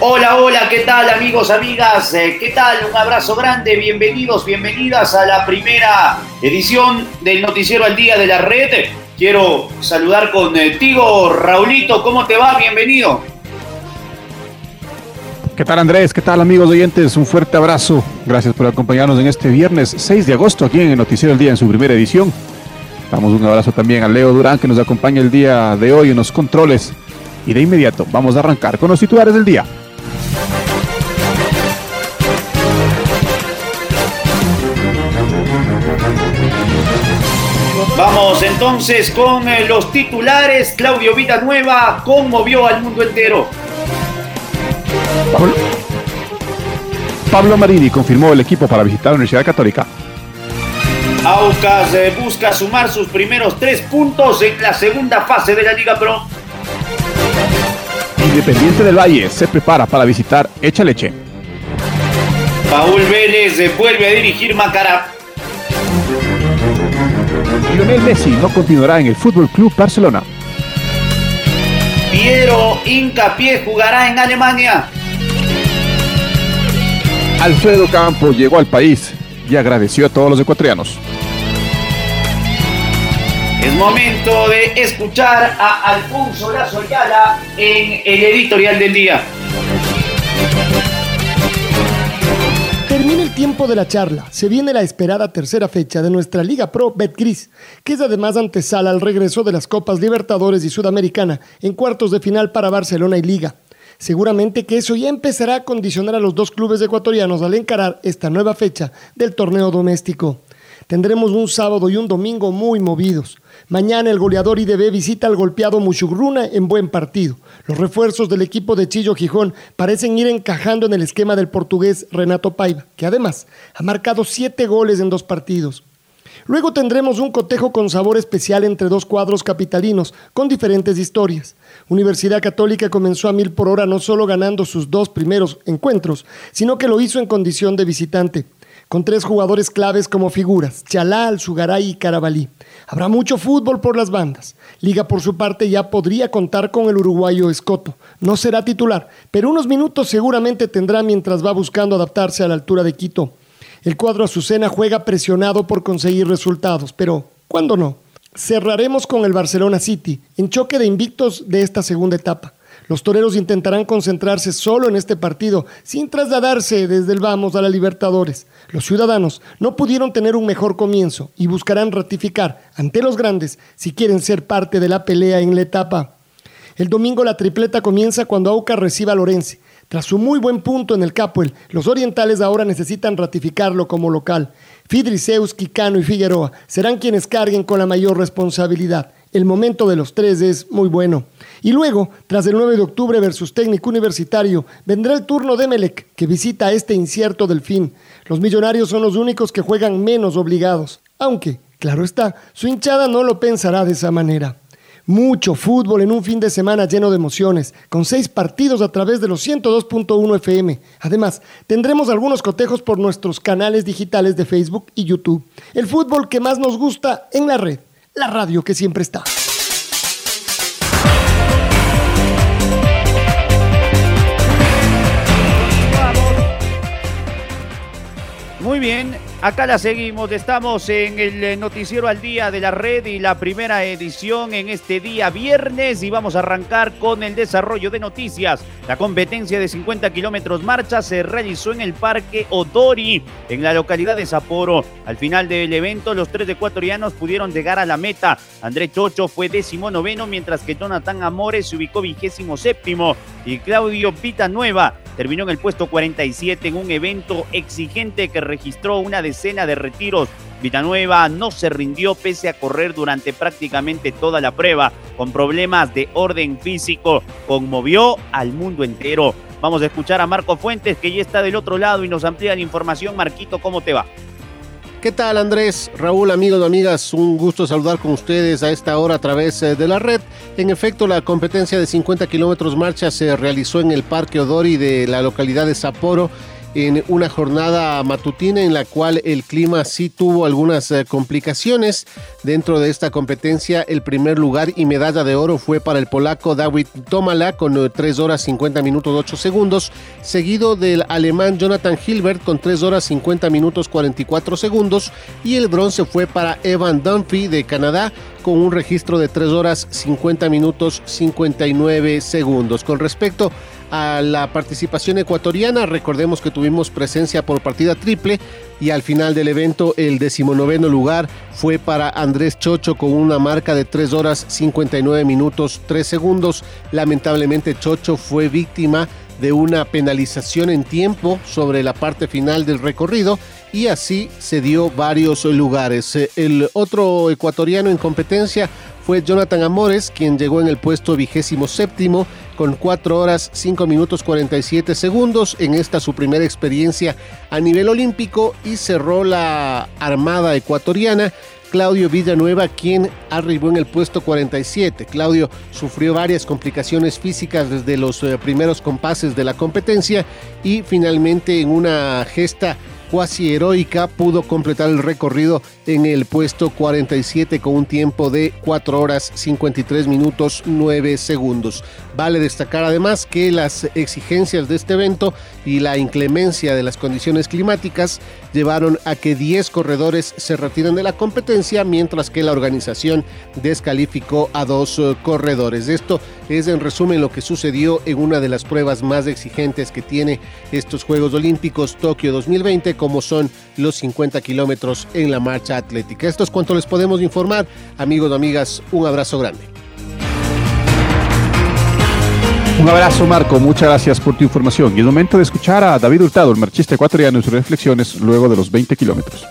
Hola, hola, ¿qué tal amigos, amigas? Eh, ¿Qué tal? Un abrazo grande, bienvenidos, bienvenidas a la primera edición del Noticiero al Día de la Red. Quiero saludar contigo, Raulito, ¿cómo te va? Bienvenido. ¿Qué tal Andrés? ¿Qué tal amigos oyentes? Un fuerte abrazo. Gracias por acompañarnos en este viernes 6 de agosto aquí en el Noticiero del Día en su primera edición. Damos un abrazo también a Leo Durán que nos acompaña el día de hoy en los controles. Y de inmediato vamos a arrancar con los titulares del día. Vamos entonces con eh, los titulares. Claudio Villanueva conmovió al mundo entero. Pablo, Pablo Marini confirmó el equipo para visitar la Universidad Católica. Aucas eh, busca sumar sus primeros tres puntos en la segunda fase de la Liga Pro. Independiente del Valle se prepara para visitar Echaleche. Paul Vélez eh, vuelve a dirigir Macará. Lionel Messi no continuará en el Fútbol Club Barcelona. Piero Incapié jugará en Alemania. Alfredo Campos llegó al país y agradeció a todos los ecuatorianos. Es momento de escuchar a Alfonso Lazo Ayala en el editorial del día. Termina el tiempo de la charla. Se viene la esperada tercera fecha de nuestra Liga Pro Betcris, que es además antesala al regreso de las Copas Libertadores y Sudamericana en cuartos de final para Barcelona y Liga. Seguramente que eso ya empezará a condicionar a los dos clubes ecuatorianos al encarar esta nueva fecha del torneo doméstico. Tendremos un sábado y un domingo muy movidos. Mañana el goleador IDB visita al golpeado Mushugruna en buen partido. Los refuerzos del equipo de Chillo Gijón parecen ir encajando en el esquema del portugués Renato Paiva, que además ha marcado siete goles en dos partidos. Luego tendremos un cotejo con sabor especial entre dos cuadros capitalinos, con diferentes historias. Universidad Católica comenzó a mil por hora no solo ganando sus dos primeros encuentros, sino que lo hizo en condición de visitante con tres jugadores claves como figuras, Chalal, Sugaray y Carabalí. Habrá mucho fútbol por las bandas. Liga por su parte ya podría contar con el uruguayo Escoto. No será titular, pero unos minutos seguramente tendrá mientras va buscando adaptarse a la altura de Quito. El cuadro Azucena juega presionado por conseguir resultados, pero ¿cuándo no? Cerraremos con el Barcelona City, en choque de invictos de esta segunda etapa. Los toreros intentarán concentrarse solo en este partido, sin trasladarse desde el vamos a la Libertadores. Los ciudadanos no pudieron tener un mejor comienzo y buscarán ratificar ante los grandes si quieren ser parte de la pelea en la etapa. El domingo la tripleta comienza cuando Auca reciba a Lorense. Tras su muy buen punto en el Capuel, los orientales ahora necesitan ratificarlo como local. Fidriceus, Quicano y Figueroa serán quienes carguen con la mayor responsabilidad. El momento de los tres es muy bueno. Y luego, tras el 9 de octubre versus técnico universitario, vendrá el turno de Melec, que visita este incierto delfín. Los millonarios son los únicos que juegan menos obligados, aunque, claro está, su hinchada no lo pensará de esa manera. Mucho fútbol en un fin de semana lleno de emociones, con seis partidos a través de los 102.1 FM. Además, tendremos algunos cotejos por nuestros canales digitales de Facebook y YouTube. El fútbol que más nos gusta en la red, la radio que siempre está. Muy bien, acá la seguimos. Estamos en el eh, noticiero al día de la red y la primera edición en este día viernes y vamos a arrancar con el desarrollo de noticias. La competencia de 50 kilómetros marcha se realizó en el Parque Odori, en la localidad de Sapporo. Al final del evento, los tres ecuatorianos pudieron llegar a la meta. André Chocho fue décimo noveno, mientras que Jonathan Amores se ubicó vigésimo séptimo y Claudio Pita Nueva terminó en el puesto 47 en un evento exigente que registró una decena de retiros. Vitanueva no se rindió pese a correr durante prácticamente toda la prueba con problemas de orden físico. Conmovió al mundo entero. Vamos a escuchar a Marco Fuentes que ya está del otro lado y nos amplía la información. Marquito, ¿cómo te va? ¿Qué tal Andrés? Raúl, amigos amigas, un gusto saludar con ustedes a esta hora a través eh, de la red. En efecto, la competencia de 50 kilómetros marcha se realizó en el Parque Odori de la localidad de Sapporo en una jornada matutina en la cual el clima sí tuvo algunas eh, complicaciones. Dentro de esta competencia, el primer lugar y medalla de oro fue para el polaco David Tomala con 3 horas 50 minutos 8 segundos, seguido del alemán Jonathan Hilbert con 3 horas 50 minutos 44 segundos y el bronce fue para Evan Dunphy de Canadá con un registro de 3 horas 50 minutos 59 segundos. Con respecto a la participación ecuatoriana, recordemos que tuvimos presencia por partida triple y al final del evento el decimonoveno lugar fue para Andrés Chocho con una marca de 3 horas 59 minutos 3 segundos. Lamentablemente Chocho fue víctima de una penalización en tiempo sobre la parte final del recorrido y así se dio varios lugares. El otro ecuatoriano en competencia fue Jonathan Amores, quien llegó en el puesto vigésimo séptimo con 4 horas 5 minutos 47 segundos en esta su primera experiencia a nivel olímpico y cerró la armada ecuatoriana Claudio Villanueva, quien arribó en el puesto 47. Claudio sufrió varias complicaciones físicas desde los eh, primeros compases de la competencia y finalmente en una gesta cuasi heroica pudo completar el recorrido en el puesto 47 con un tiempo de 4 horas 53 minutos 9 segundos. Vale destacar además que las exigencias de este evento y la inclemencia de las condiciones climáticas llevaron a que 10 corredores se retiren de la competencia, mientras que la organización descalificó a dos eh, corredores. Esto es en resumen lo que sucedió en una de las pruebas más exigentes que tiene estos Juegos Olímpicos Tokio 2020, como son los 50 kilómetros en la marcha atlética. Esto es cuanto les podemos informar. Amigos, amigas, un abrazo grande. Un abrazo Marco, muchas gracias por tu información. Y es momento de escuchar a David Hurtado, el marchista ecuatoriano, en sus reflexiones luego de los 20 kilómetros.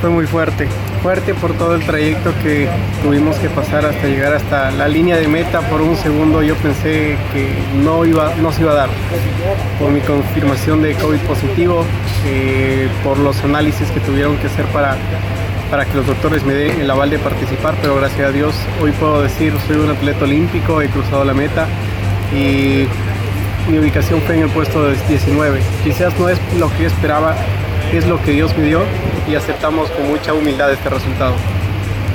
Fue muy fuerte, fuerte por todo el trayecto que tuvimos que pasar hasta llegar hasta la línea de meta. Por un segundo yo pensé que no, iba, no se iba a dar. Por mi confirmación de COVID positivo, eh, por los análisis que tuvieron que hacer para para que los doctores me den el aval de participar, pero gracias a Dios hoy puedo decir soy un atleta olímpico, he cruzado la meta y mi ubicación fue en el puesto 19. Quizás no es lo que yo esperaba, es lo que Dios me dio y aceptamos con mucha humildad este resultado.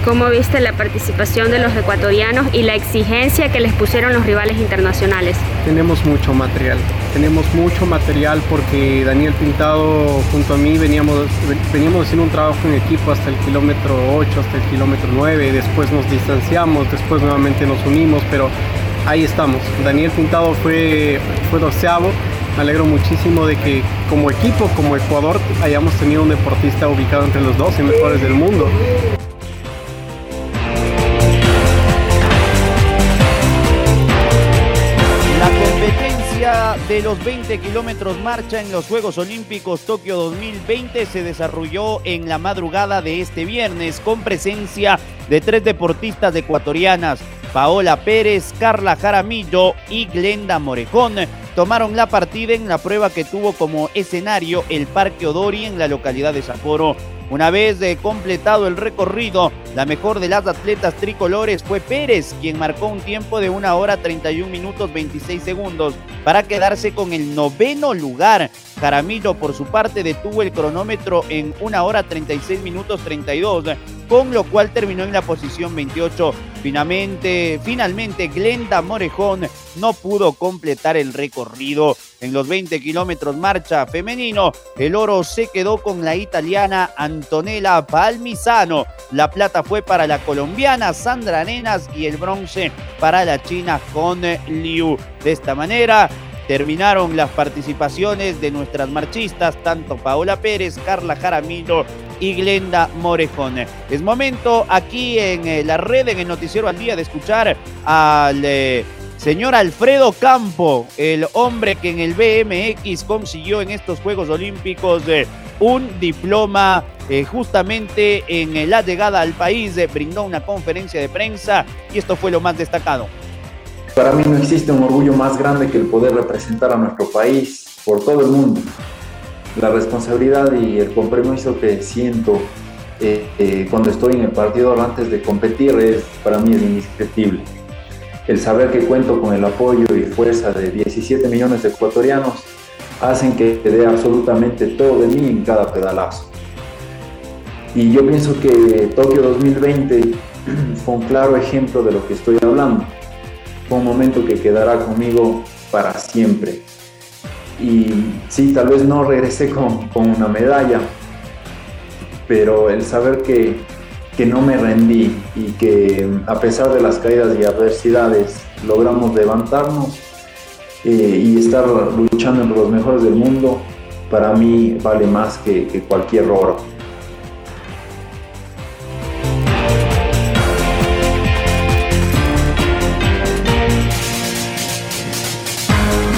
¿Cómo viste la participación de los ecuatorianos y la exigencia que les pusieron los rivales internacionales? Tenemos mucho material, tenemos mucho material porque Daniel Pintado junto a mí veníamos, veníamos haciendo un trabajo en equipo hasta el kilómetro 8, hasta el kilómetro 9, después nos distanciamos, después nuevamente nos unimos, pero ahí estamos. Daniel Pintado fue, fue doceavo, me alegro muchísimo de que como equipo, como Ecuador, hayamos tenido un deportista ubicado entre los 12 mejores del mundo. de los 20 kilómetros marcha en los Juegos Olímpicos Tokio 2020 se desarrolló en la madrugada de este viernes con presencia de tres deportistas ecuatorianas, Paola Pérez, Carla Jaramillo y Glenda Morejón. Tomaron la partida en la prueba que tuvo como escenario el Parque Odori en la localidad de Sapporo. Una vez completado el recorrido, la mejor de las atletas tricolores fue Pérez, quien marcó un tiempo de una hora 31 minutos 26 segundos para quedarse con el noveno lugar. Jaramillo, por su parte, detuvo el cronómetro en una hora 36 minutos 32 con lo cual terminó en la posición 28. Finalmente, finalmente Glenda Morejón no pudo completar el recorrido. En los 20 kilómetros marcha femenino, el oro se quedó con la italiana Antonella Palmisano. La plata fue para la colombiana Sandra Nenas y el bronce para la china Con Liu. De esta manera, terminaron las participaciones de nuestras marchistas, tanto Paola Pérez, Carla Jaramillo y Glenda Morejón. Es momento aquí en eh, la red, en el Noticiero al Día, de escuchar al eh, señor Alfredo Campo, el hombre que en el BMX consiguió en estos Juegos Olímpicos eh, un diploma justamente en la llegada al país, brindó una conferencia de prensa y esto fue lo más destacado. Para mí no existe un orgullo más grande que el poder representar a nuestro país por todo el mundo la responsabilidad y el compromiso que siento eh, eh, cuando estoy en el partido antes de competir es para mí es. El saber que cuento con el apoyo y fuerza de 17 millones de ecuatorianos hacen que dé absolutamente todo de mí en cada pedalazo. Y yo pienso que Tokio 2020 fue un claro ejemplo de lo que estoy hablando. Fue un momento que quedará conmigo para siempre. Y sí, tal vez no regresé con, con una medalla, pero el saber que, que no me rendí y que a pesar de las caídas y adversidades logramos levantarnos eh, y estar luchando entre los mejores del mundo, para mí vale más que, que cualquier oro.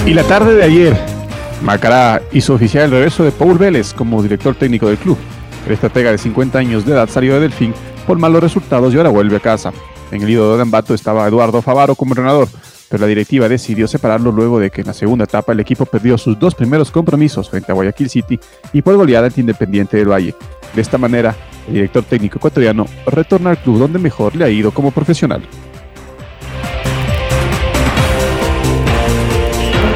Y la tarde de ayer, Macará hizo oficial el regreso de Paul Vélez como director técnico del club. El estratega de 50 años de edad salió de Delfín por malos resultados y ahora vuelve a casa. En el ido de Ambato estaba Eduardo Favaro como entrenador, pero la directiva decidió separarlo luego de que en la segunda etapa el equipo perdió sus dos primeros compromisos frente a Guayaquil City y por goleada ante Independiente del Valle. De esta manera, el director técnico ecuatoriano retorna al club donde mejor le ha ido como profesional.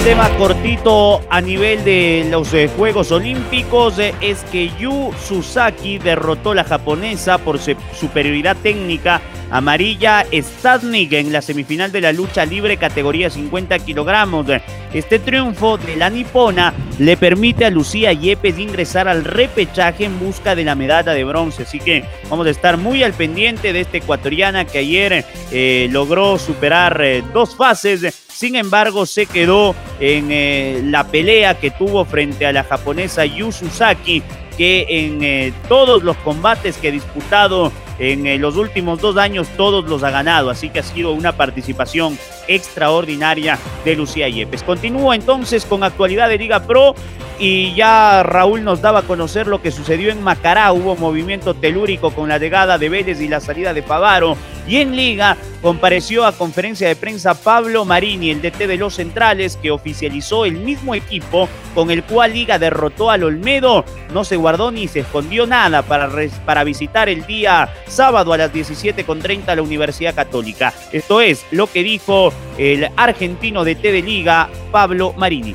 Tema cortito a nivel de los eh, Juegos Olímpicos eh, es que Yu Susaki derrotó a la japonesa por superioridad técnica amarilla Stadnik en la semifinal de la lucha libre categoría 50 kilogramos. Este triunfo de la nipona le permite a Lucía Yepes ingresar al repechaje en busca de la medalla de bronce. Así que vamos a estar muy al pendiente de esta ecuatoriana que ayer eh, logró superar dos fases sin embargo, se quedó en eh, la pelea que tuvo frente a la japonesa Yu Susaki, que en eh, todos los combates que ha disputado en eh, los últimos dos años, todos los ha ganado. Así que ha sido una participación extraordinaria de Lucía Yepes. Continúo entonces con actualidad de Liga Pro y ya Raúl nos daba a conocer lo que sucedió en Macará. Hubo movimiento telúrico con la llegada de Vélez y la salida de Pavaro. Y en Liga compareció a conferencia de prensa Pablo Marini, el DT de los Centrales, que oficializó el mismo equipo con el cual Liga derrotó al Olmedo. No se guardó ni se escondió nada para, para visitar el día sábado a las 17.30 la Universidad Católica. Esto es lo que dijo el argentino de Liga, Pablo Marini.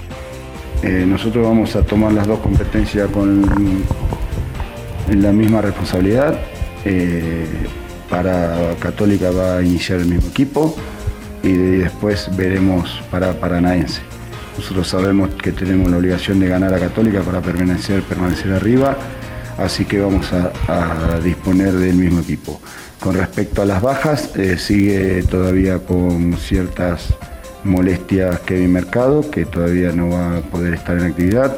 Eh, nosotros vamos a tomar las dos competencias con la misma responsabilidad. Eh, para Católica va a iniciar el mismo equipo y después veremos para Paranaense. Nosotros sabemos que tenemos la obligación de ganar a Católica para permanecer, permanecer arriba, así que vamos a, disponer del mismo equipo. Con respecto a las bajas, eh, sigue todavía con ciertas molestias Kevin Mercado, que todavía no va a poder estar en actividad.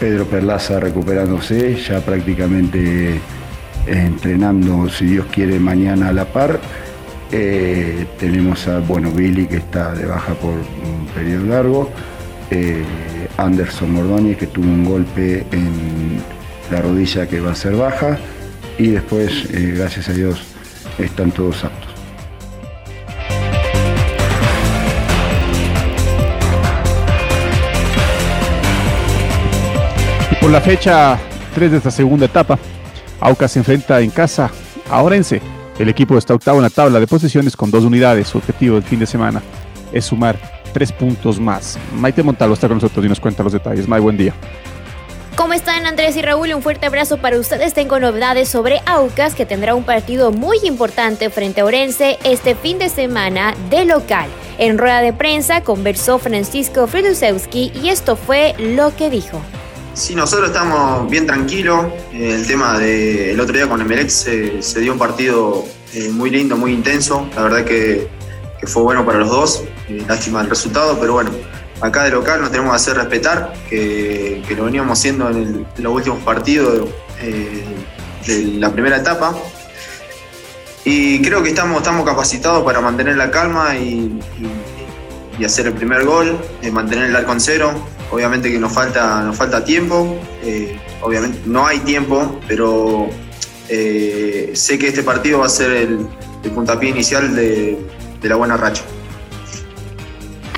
Pedro Perlaza recuperándose, ya prácticamente entrenando, si Dios quiere, mañana a la par. Eh, tenemos a bueno, Billy que está de baja por un periodo largo. Eh, Anderson Mordoni que tuvo un golpe en la rodilla que va a ser baja. Y después, eh, gracias a Dios, están todos aptos. Por la fecha 3 de esta segunda etapa, Aucas se enfrenta en casa a Orense. El equipo está octavo en la tabla de posiciones con dos unidades. Su objetivo del fin de semana es sumar tres puntos más. Maite Montalvo está con nosotros y nos cuenta los detalles. May, buen día. ¿Cómo están Andrés y Raúl? Un fuerte abrazo para ustedes. Tengo novedades sobre Aucas que tendrá un partido muy importante frente a Orense este fin de semana de local. En rueda de prensa conversó Francisco Fredusewski y esto fue lo que dijo. Sí, nosotros estamos bien tranquilos. El tema del otro día con Emelec se, se dio un partido eh, muy lindo, muy intenso. La verdad que, fue bueno para los dos. Eh, lástima el resultado, pero bueno, acá de local nos tenemos que hacer respetar, que, lo veníamos haciendo en, los últimos partidos eh, de la primera etapa. Y creo que estamos, capacitados para mantener la calma y, hacer el primer gol, mantener el arco en cero obviamente que nos falta, nos falta tiempo, eh, obviamente no hay tiempo, pero eh, sé que este partido va a ser el, puntapié inicial de, la buena racha.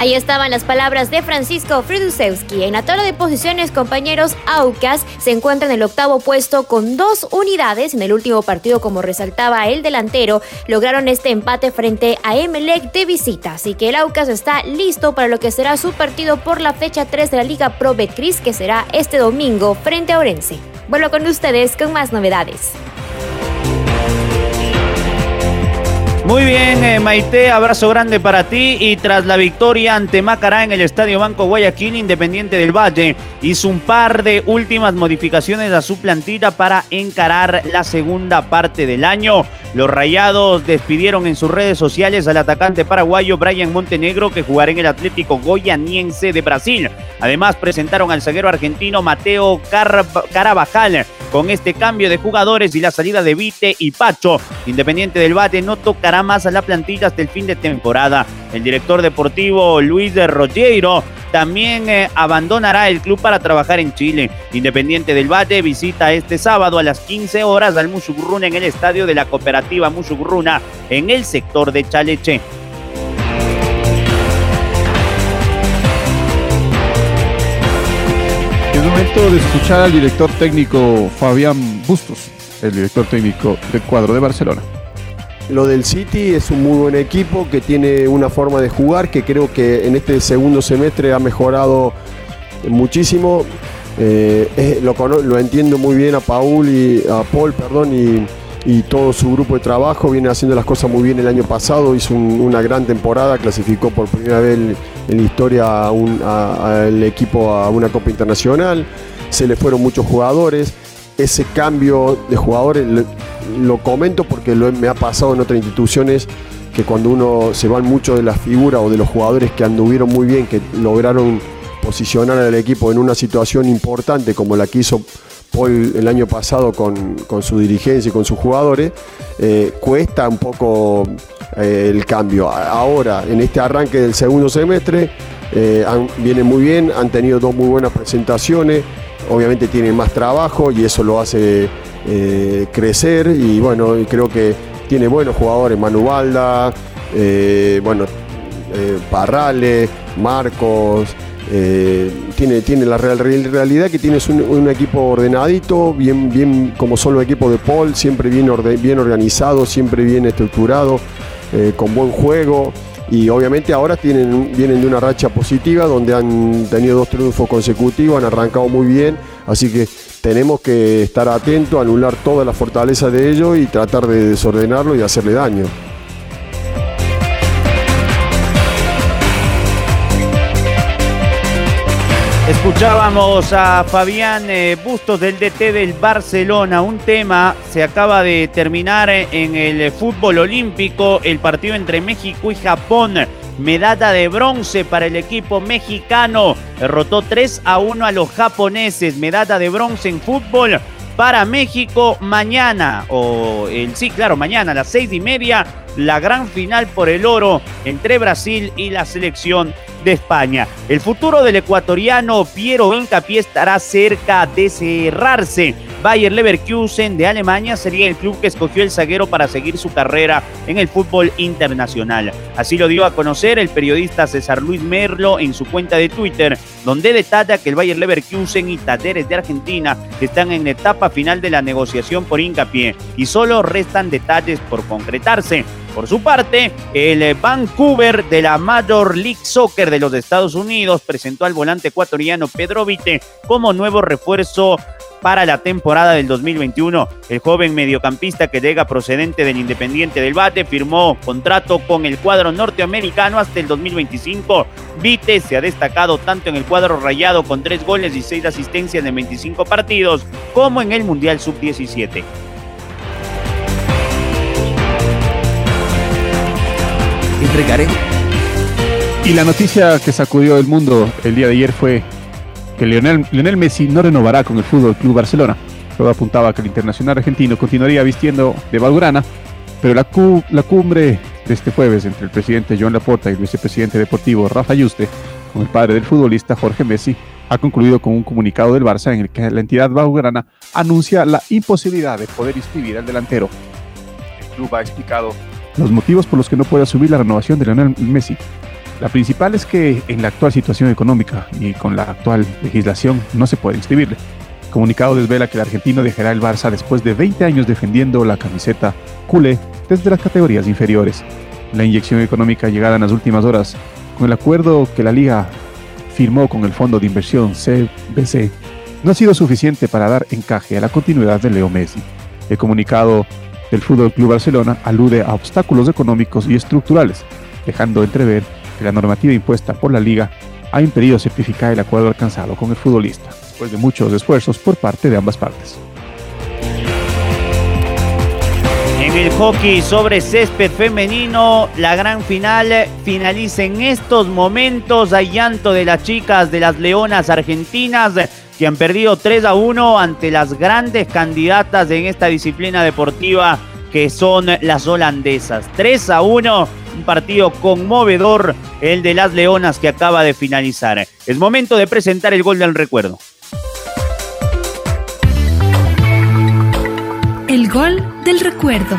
Ahí estaban las palabras de Francisco Fridusewski. En la tabla de posiciones, compañeros, Aucas se encuentra en el octavo puesto con dos unidades. En el último partido, como resaltaba el delantero, lograron este empate frente a Emelec de visita. Así que el Aucas está listo para lo que será su partido por la fecha 3 de la Liga Pro Betcris, que será este domingo frente a Orense. Vuelvo con ustedes con más novedades. Muy bien, eh, Maite, abrazo grande para ti. Y tras la victoria ante Macará en el Estadio Banco Guayaquil, Independiente del Valle hizo un par de últimas modificaciones a su plantilla para encarar la segunda parte del año. Los Rayados despidieron en sus redes sociales al atacante paraguayo Brian Montenegro, que jugará en el Atlético Goianiense de Brasil. Además, presentaron al zaguero argentino Mateo Carabajal. Con este cambio de jugadores y la salida de Vite y Pacho, Independiente del Valle no tocará más a la plantilla hasta el fin de temporada. El director deportivo Luis de Rogero también eh, abandonará el club para trabajar en Chile. Independiente del Valle visita este sábado a las 15 horas al Musugruna en el estadio de la cooperativa Musugruna en el sector de Chaleche. Es momento de escuchar al director técnico Fabián Bustos, el director técnico del cuadro de Barcelona. Lo del City es un muy buen equipo que tiene una forma de jugar que creo que en este segundo semestre ha mejorado muchísimo. Eh, lo, entiendo muy bien a Paul y a Paul, perdón, y, todo su grupo de trabajo. Viene haciendo las cosas muy bien el año pasado, hizo una gran temporada, clasificó por primera vez en la historia al equipo a una Copa Internacional. Se le fueron muchos jugadores ese cambio de jugadores, lo, comento porque me ha pasado en otras instituciones que cuando uno se van mucho de la figura o de los jugadores que anduvieron muy bien, que lograron posicionar al equipo en una situación importante como la que hizo Paul el año pasado con, su dirigencia y con sus jugadores, eh, cuesta un poco eh, el cambio. Ahora, en este arranque del segundo semestre, eh, viene muy bien, han tenido dos muy buenas presentaciones obviamente tiene más trabajo y eso lo hace eh, crecer y bueno, creo que tiene buenos jugadores, Manu Balda, eh, bueno, eh, Parrale, Marcos, tiene, tiene la real, realidad que tienes un, equipo ordenadito, bien, bien como solo equipo de Paul, siempre bien, bien organizado, siempre bien estructurado, con buen juego y obviamente ahora tienen, vienen de una racha positiva donde han tenido dos triunfos consecutivos, han arrancado muy bien, así que tenemos que estar atentos, anular toda la fortaleza de ellos y tratar de desordenarlo y hacerle daño. Escuchábamos a Fabián eh, Bustos del DT del Barcelona. Un tema se acaba de terminar en el fútbol olímpico, el partido entre México y Japón. Medalla de bronce para el equipo mexicano. Derrotó 3 a 1 a los japoneses. Medalla de bronce en fútbol para México mañana. O el sí, claro, mañana a las seis y media. La gran final por el oro entre Brasil y la selección de España. El futuro del ecuatoriano Piero Incapié estará cerca de cerrarse. Bayer Leverkusen de Alemania sería el club que escogió el zaguero para seguir su carrera en el fútbol internacional. Así lo dio a conocer el periodista César Luis Merlo en su cuenta de Twitter, donde detalla que el Bayer Leverkusen y Talleres de Argentina están en la etapa final de la negociación por Incapié y solo restan detalles por concretarse. Por su parte, el Vancouver de la Major League Soccer de los Estados Unidos presentó al volante ecuatoriano Pedro Vite como nuevo refuerzo para la temporada del 2021. El joven mediocampista que llega procedente del Independiente del Bate firmó contrato con el cuadro norteamericano hasta el 2025. Vite se ha destacado tanto en el cuadro rayado con tres goles y seis asistencias en 25 partidos como en el Mundial Sub-17. entregaré. Y la noticia que sacudió el mundo el día de ayer fue que Lionel, Messi no renovará con el Fútbol Club Barcelona. Todo apuntaba que el internacional argentino continuaría vistiendo de Valgrana, pero la, cumbre de este jueves entre el presidente Joan Laporta y el vicepresidente deportivo Rafa Yuste con el padre del futbolista Jorge Messi ha concluido con un comunicado del Barça en el que la entidad valgrana anuncia la imposibilidad de poder inscribir al delantero. El club ha explicado los motivos por los que no puede asumir la renovación de Lionel Messi. La principal es que en la actual situación económica y con la actual legislación no se puede inscribirle. El comunicado desvela que el argentino dejará el Barça después de 20 años defendiendo la camiseta culé desde las categorías inferiores. La inyección económica llegada en las últimas horas con el acuerdo que la liga firmó con el fondo de inversión CBC no ha sido suficiente para dar encaje a la continuidad de Leo Messi. El comunicado del Fútbol Club Barcelona alude a obstáculos económicos y estructurales, dejando entrever que la normativa impuesta por la liga ha impedido certificar el acuerdo alcanzado con el futbolista, después de muchos esfuerzos por parte de ambas partes. En el hockey sobre césped femenino, la gran final finaliza en estos momentos. Hay llanto de las chicas de las Leonas Argentinas que han perdido 3 a 1 ante las grandes candidatas en esta disciplina deportiva que son las holandesas. 3 a 1, un partido conmovedor, el de las Leonas que acaba de finalizar. Es momento de presentar el gol del recuerdo. El gol del recuerdo.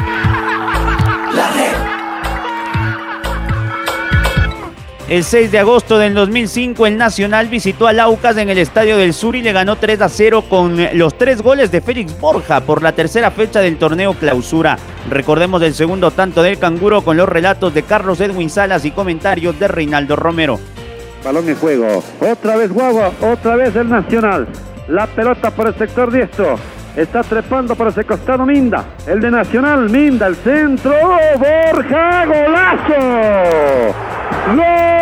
El 6 de agosto del 2005 el Nacional visitó al Aucas en el Estadio del Sur y le ganó 3 a 0 con los tres goles de Félix Borja por la tercera fecha del torneo clausura. Recordemos el segundo tanto del canguro con los relatos de Carlos Edwin Salas y comentarios de Reinaldo Romero. Balón en juego. Otra vez Guagua, otra vez el Nacional. La pelota por el sector diestro. Está trepando por ese costado Minda. El de Nacional, Minda, el centro. Borja, golazo. ¡Gol!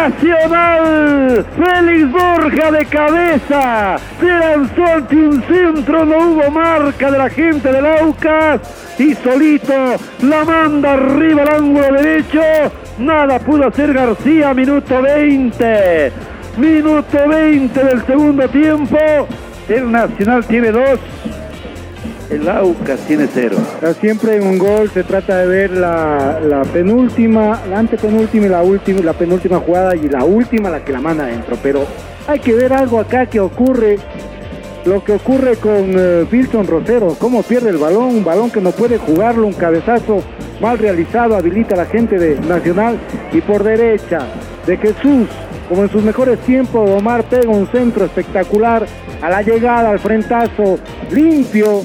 Nacional! Félix Borja de cabeza. Se lanzó ante un centro, no hubo marca de la gente del Aucas. Y solito la manda arriba al ángulo derecho. Nada pudo hacer García, minuto 20. Minuto 20 del segundo tiempo. El Nacional tiene dos. El Aucas tiene cero. Siempre en un gol se trata de ver la, penúltima, la antepenúltima y la última, la penúltima jugada y la última la que la manda adentro. Pero hay que ver algo acá que ocurre. Lo que ocurre con Wilson Rosero, cómo pierde el balón, un balón que no puede jugarlo, un cabezazo mal realizado, habilita a la gente de Nacional y por derecha de Jesús, como en sus mejores tiempos, Omar pega un centro espectacular a la llegada, al frentazo limpio.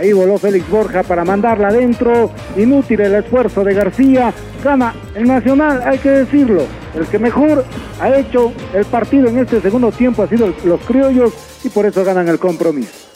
Ahí voló Félix Borja para mandarla adentro. Inútil el esfuerzo de García. Gana el Nacional, hay que decirlo. El que mejor ha hecho el partido en este segundo tiempo ha sido los criollos y por eso ganan el compromiso.